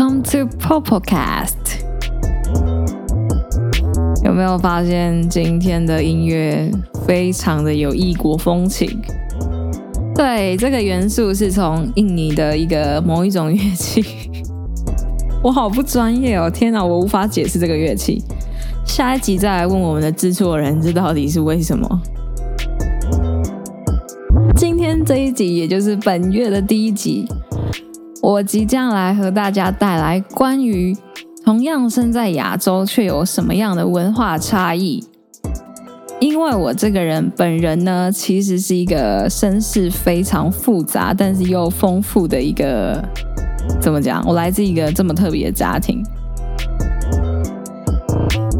Come to Popocast。有没有发现今天的音乐非常的有异国风情？对，这个元素是从印尼的一个某一种乐器。我好不专业哦！天哪，我无法解释这个乐器。下一集再来问我们的制作人，这到底是为什么？今天这一集，也就是本月的第一集，我即将来和大家带来关于同样身在亚洲却有什么样的文化差异。因为我这个人本人呢，其实是一个身世非常复杂，但是又丰富的一个，怎么讲？我来自一个这么特别的家庭。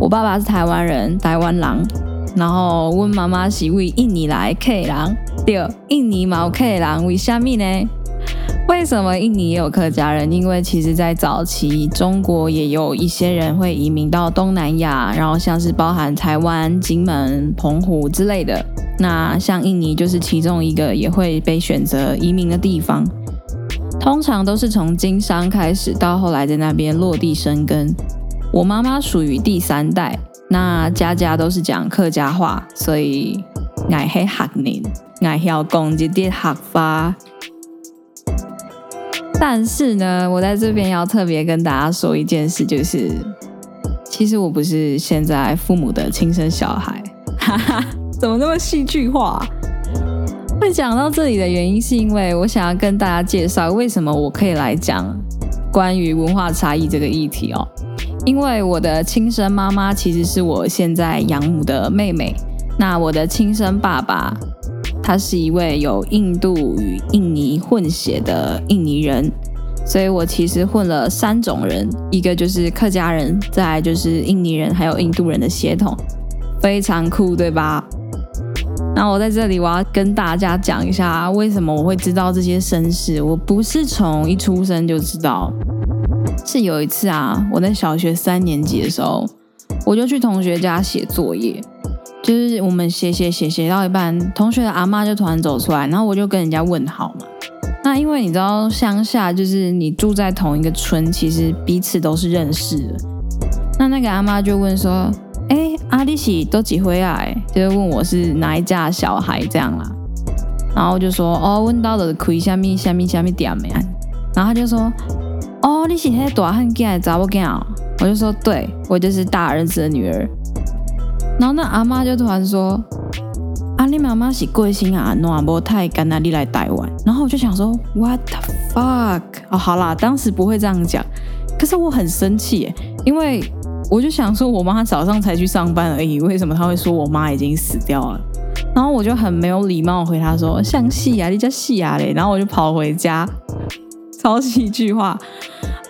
我爸爸是台湾人，台湾狼，然后问妈妈是为印尼来 K 狼。对，印尼毛 K 狼为虾米呢？为什么印尼也有客家人？因为其实，在早期，中国也有一些人会移民到东南亚，然后像是包含台湾、金门、澎湖之类的。那像印尼就是其中一个也会被选择移民的地方。通常都是从经商开始，到后来在那边落地生根。我妈妈属于第三代，那家家都是讲客家话，所以爱黑学宁。爱要讲一点客话，但是呢，我在这边要特别跟大家说一件事，就是其实我不是现在父母的亲生小孩，哈哈，怎么那么戏剧化？会讲到这里的原因，是因为我想要跟大家介绍为什么我可以来讲关于文化差异这个议题哦，因为我的亲生妈妈其实是我现在养母的妹妹，那我的亲生爸爸。他是一位有印度与印尼混血的印尼人，所以我其实混了三种人，一个就是客家人，再来就是印尼人，还有印度人的血统，非常酷，对吧？那我在这里我要跟大家讲一下，为什么我会知道这些身世。我不是从一出生就知道，是有一次啊，我在小学三年级的时候，我就去同学家写作业。就是我们写写写写到一半，同学的阿妈就突然走出来，然后我就跟人家问好嘛。那因为你知道乡下就是你住在同一个村，其实彼此都是认识的。那那个阿妈就问说：“哎，阿丽喜都几回啊？”就是问我是哪一家小孩这样啦。然后我就说：“哦，问到的可以下面下面下面点没？”然后他就说：“哦，你是那大汉囝的查某囝？”我就说：“对，我就是大儿子的女儿。”然后那阿妈就突然说：“啊，你妈妈是贵姓啊？暖波太干那你来台湾。”然后我就想说：“What the fuck？” 哦，好啦，当时不会这样讲，可是我很生气，因为我就想说，我妈早上才去上班而已，为什么她会说我妈已经死掉了？然后我就很没有礼貌回她说：“像戏啊，你叫戏啊嘞。”然后我就跑回家，超戏剧化。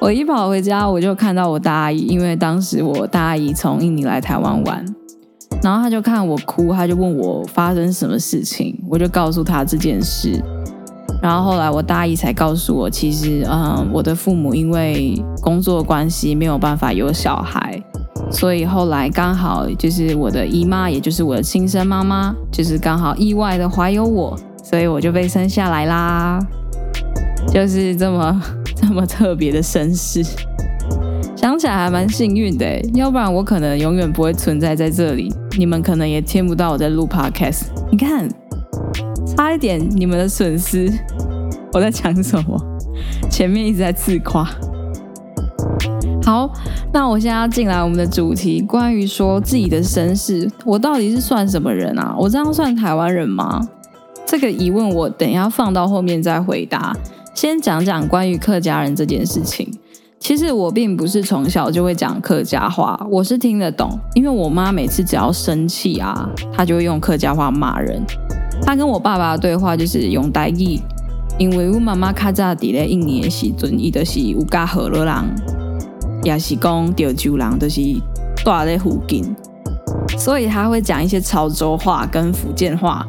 我一跑回家，我就看到我大阿姨，因为当时我大阿姨从印尼来台湾玩。然后他就看我哭，他就问我发生什么事情，我就告诉他这件事。然后后来我大姨才告诉我，其实嗯，我的父母因为工作关系没有办法有小孩，所以后来刚好就是我的姨妈，也就是我的亲生妈妈，就是刚好意外的怀有我，所以我就被生下来啦，就是这么这么特别的身世。想起来还蛮幸运的，要不然我可能永远不会存在在这里，你们可能也听不到我在录 podcast。你看，差一点你们的损失。我在讲什么？前面一直在自夸。好，那我现在要进来我们的主题，关于说自己的身世，我到底是算什么人啊？我这样算台湾人吗？这个疑问我等一下放到后面再回答。先讲讲关于客家人这件事情。其实我并不是从小就会讲客家话，我是听得懂，因为我妈每次只要生气啊，她就会用客家话骂人。她跟我爸爸的对话就是用台语，因为我妈妈卡早伫咧印尼的时阵，伊就是有加河洛人，也是讲潮州人，都是住在附近，所以他会讲一些潮州话跟福建话。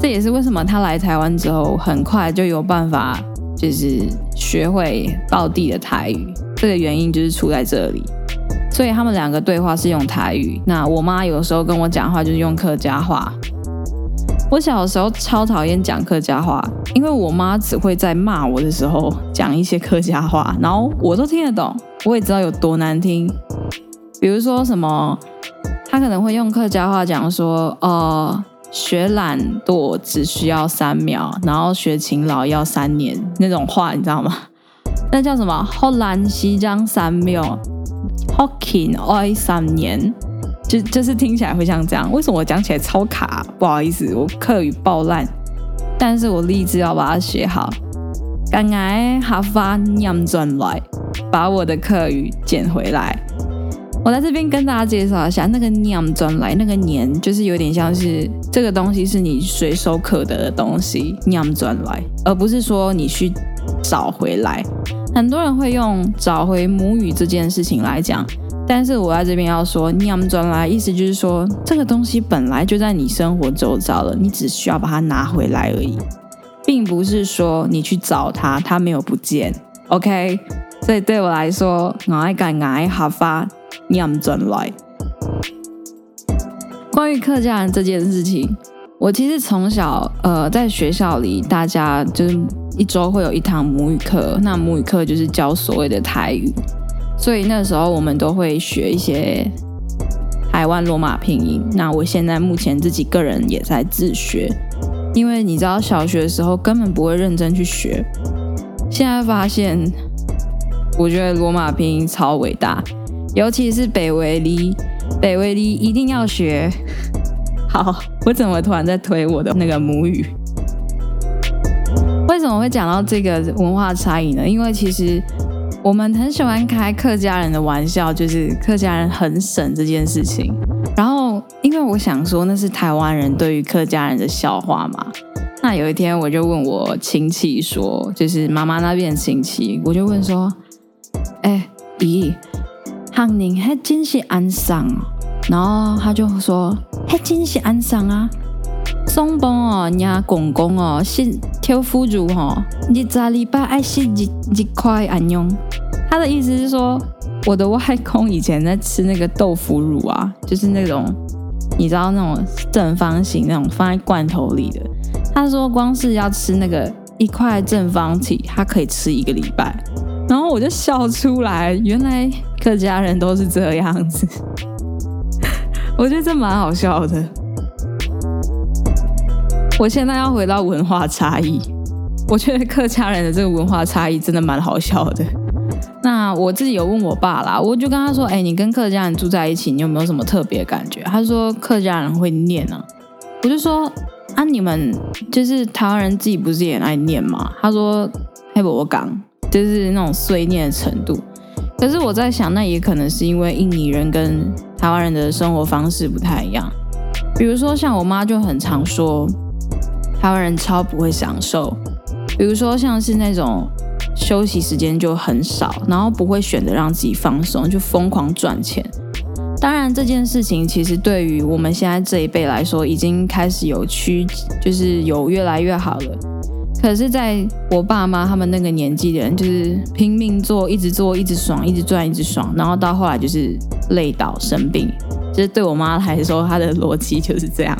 这也是为什么他来台湾之后，很快就有办法。就是学会道地的台语，这个原因就是出在这里。所以他们两个对话是用台语，那我妈有时候跟我讲话就是用客家话。我小时候超讨厌讲客家话，因为我妈只会在骂我的时候讲一些客家话，然后我都听得懂，我也知道有多难听。比如说什么，她可能会用客家话讲说：“呃，学懒惰只需要三秒，然后学勤劳要三年。”那种话你知道吗？那叫什么？好难西江三秒，好勤爱三年。就就是听起来会像这样，为什么我讲起来超卡？不好意思，我课语爆烂，但是我立志要把它学好。刚刚哈发念转来，把我的课语捡回来。我在这边跟大家介绍一下，那个念转来，那个年就是有点像是这个东西是你随手可得的东西，念转来，而不是说你去找回来。很多人会用找回母语这件事情来讲。但是我在这边要说，念转来，意思就是说，这个东西本来就在你生活周遭了，你只需要把它拿回来而已，并不是说你去找它，它没有不见。OK，所以对我来说，我爱干爱哈发念转来。关于客家人这件事情，我其实从小呃在学校里，大家就是一周会有一堂母语课，那母语课就是教所谓的台语。所以那时候我们都会学一些台湾罗马拼音。那我现在目前自己个人也在自学，因为你知道小学的时候根本不会认真去学。现在发现，我觉得罗马拼音超伟大，尤其是北维利，北维利一定要学。好，我怎么突然在推我的那个母语？为什么会讲到这个文化差异呢？因为其实。我们很喜欢开客家人的玩笑，就是客家人很省这件事情。然后，因为我想说那是台湾人对于客家人的笑话嘛。那有一天我就问我亲戚说，就是妈妈那边亲戚，我就问说：“哎，姨，汉宁还真是安上哦。”然后他就说：“还真是安上啊，松崩哦，家公公哦，是挑夫主哦，你咋礼拜爱是一一块安用？”他的意思是说，我的外公以前在吃那个豆腐乳啊，就是那种你知道那种正方形那种放在罐头里的。他说，光是要吃那个一块正方体，他可以吃一个礼拜。然后我就笑出来，原来客家人都是这样子。我觉得这蛮好笑的。我现在要回到文化差异，我觉得客家人的这个文化差异真的蛮好笑的。那我自己有问我爸啦，我就跟他说：“哎，你跟客家人住在一起，你有没有什么特别感觉？”他说：“客家人会念啊。”我就说：“啊，你们就是台湾人自己不是也爱念吗？”他说：“黑伯港就是那种碎念的程度。”可是我在想，那也可能是因为印尼人跟台湾人的生活方式不太一样。比如说，像我妈就很常说，台湾人超不会享受。比如说，像是那种。休息时间就很少，然后不会选择让自己放松，就疯狂赚钱。当然，这件事情其实对于我们现在这一辈来说，已经开始有趋，就是有越来越好了。可是，在我爸妈他们那个年纪的人，就是拼命做，一直做，一直爽，一直赚，一直爽，然后到后来就是累倒生病。其实对我妈来说，她的逻辑就是这样。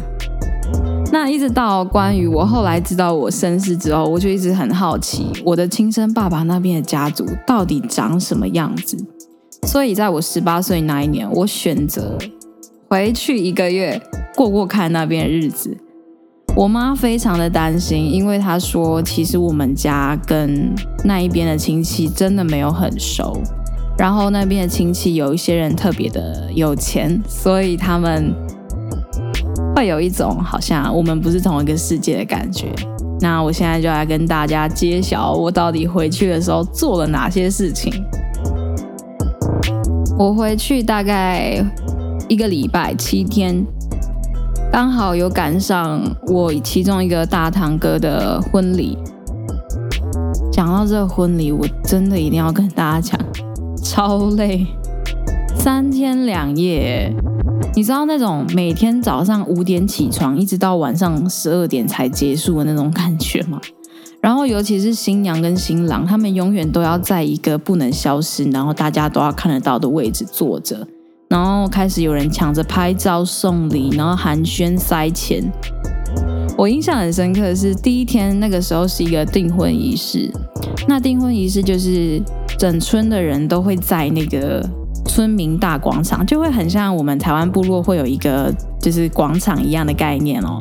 那一直到关于我后来知道我身世之后，我就一直很好奇我的亲生爸爸那边的家族到底长什么样子。所以在我十八岁那一年，我选择回去一个月过过看那边的日子。我妈非常的担心，因为她说其实我们家跟那一边的亲戚真的没有很熟，然后那边的亲戚有一些人特别的有钱，所以他们。会有一种好像我们不是同一个世界的感觉。那我现在就来跟大家揭晓，我到底回去的时候做了哪些事情。我回去大概一个礼拜七天，刚好有赶上我其中一个大堂哥的婚礼。讲到这个婚礼，我真的一定要跟大家讲，超累，三天两夜。你知道那种每天早上五点起床，一直到晚上十二点才结束的那种感觉吗？然后尤其是新娘跟新郎，他们永远都要在一个不能消失，然后大家都要看得到的位置坐着，然后开始有人抢着拍照送礼，然后寒暄塞钱。我印象很深刻的是第一天那个时候是一个订婚仪式，那订婚仪式就是整村的人都会在那个村民大广场，就会很像我们台湾部落会有一个就是广场一样的概念哦。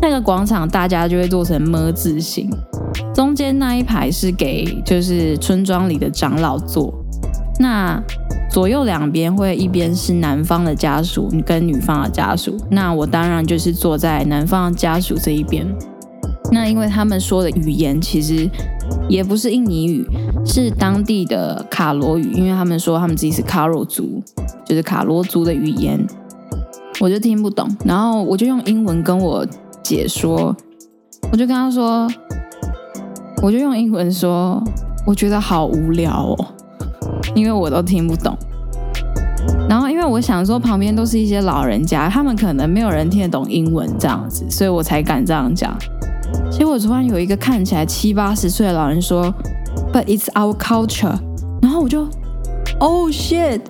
那个广场大家就会做成么字形，中间那一排是给就是村庄里的长老坐，那。左右两边会一边是男方的家属跟女方的家属，那我当然就是坐在男方家属这一边。那因为他们说的语言其实也不是印尼语，是当地的卡罗语，因为他们说他们自己是卡罗族，就是卡罗族的语言，我就听不懂。然后我就用英文跟我姐说，我就跟她说，我就用英文说，我觉得好无聊哦，因为我都听不懂。然后，因为我想说旁边都是一些老人家，他们可能没有人听得懂英文这样子，所以我才敢这样讲。结果突然有一个看起来七八十岁的老人说：“But it's our culture。”然后我就，Oh shit！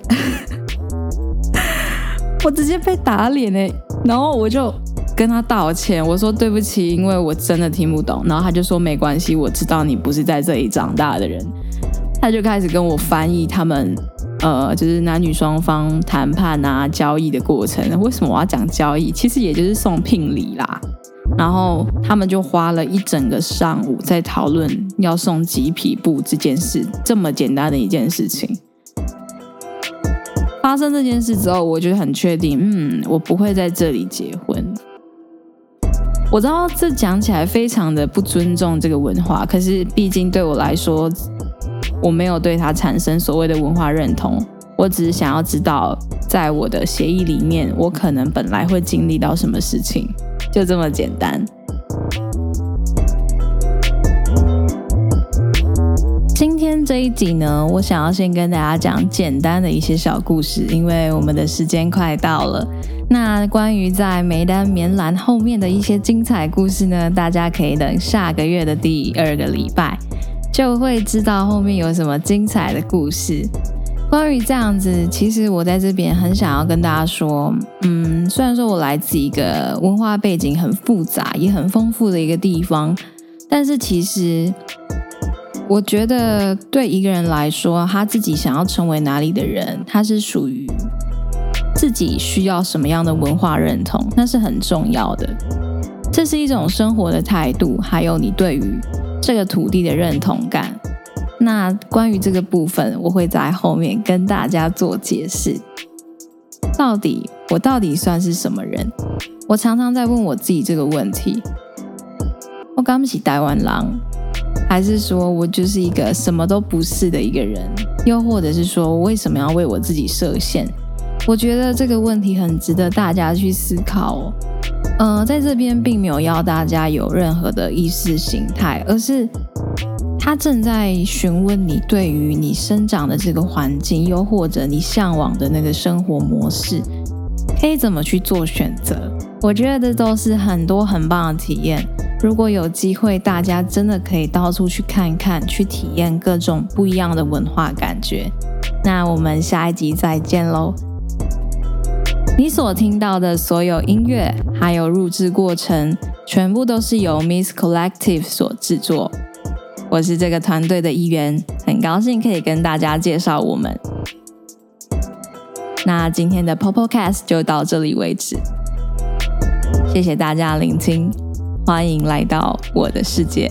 我直接被打脸哎！然后我就跟他道歉，我说对不起，因为我真的听不懂。然后他就说没关系，我知道你不是在这里长大的人。他就开始跟我翻译他们。呃，就是男女双方谈判啊、交易的过程。为什么我要讲交易？其实也就是送聘礼啦。然后他们就花了一整个上午在讨论要送几匹布这件事，这么简单的一件事情。发生这件事之后，我就很确定，嗯，我不会在这里结婚。我知道这讲起来非常的不尊重这个文化，可是毕竟对我来说。我没有对它产生所谓的文化认同，我只是想要知道，在我的协议里面，我可能本来会经历到什么事情，就这么简单。今天这一集呢，我想要先跟大家讲简单的一些小故事，因为我们的时间快到了。那关于在梅丹棉兰后面的一些精彩故事呢，大家可以等下个月的第二个礼拜。就会知道后面有什么精彩的故事。关于这样子，其实我在这边很想要跟大家说，嗯，虽然说我来自一个文化背景很复杂也很丰富的一个地方，但是其实我觉得对一个人来说，他自己想要成为哪里的人，他是属于自己需要什么样的文化认同，那是很重要的。这是一种生活的态度，还有你对于。这个土地的认同感。那关于这个部分，我会在后面跟大家做解释。到底我到底算是什么人？我常常在问我自己这个问题。我刚不起台湾狼，还是说我就是一个什么都不是的一个人？又或者是说，我为什么要为我自己设限？我觉得这个问题很值得大家去思考哦。呃，在这边并没有要大家有任何的意识形态，而是他正在询问你对于你生长的这个环境，又或者你向往的那个生活模式，可以怎么去做选择？我觉得这都是很多很棒的体验。如果有机会，大家真的可以到处去看看，去体验各种不一样的文化感觉。那我们下一集再见喽！你所听到的所有音乐，还有录制过程，全部都是由 Miss Collective 所制作。我是这个团队的一员，很高兴可以跟大家介绍我们。那今天的 Popocast 就到这里为止，谢谢大家聆听，欢迎来到我的世界。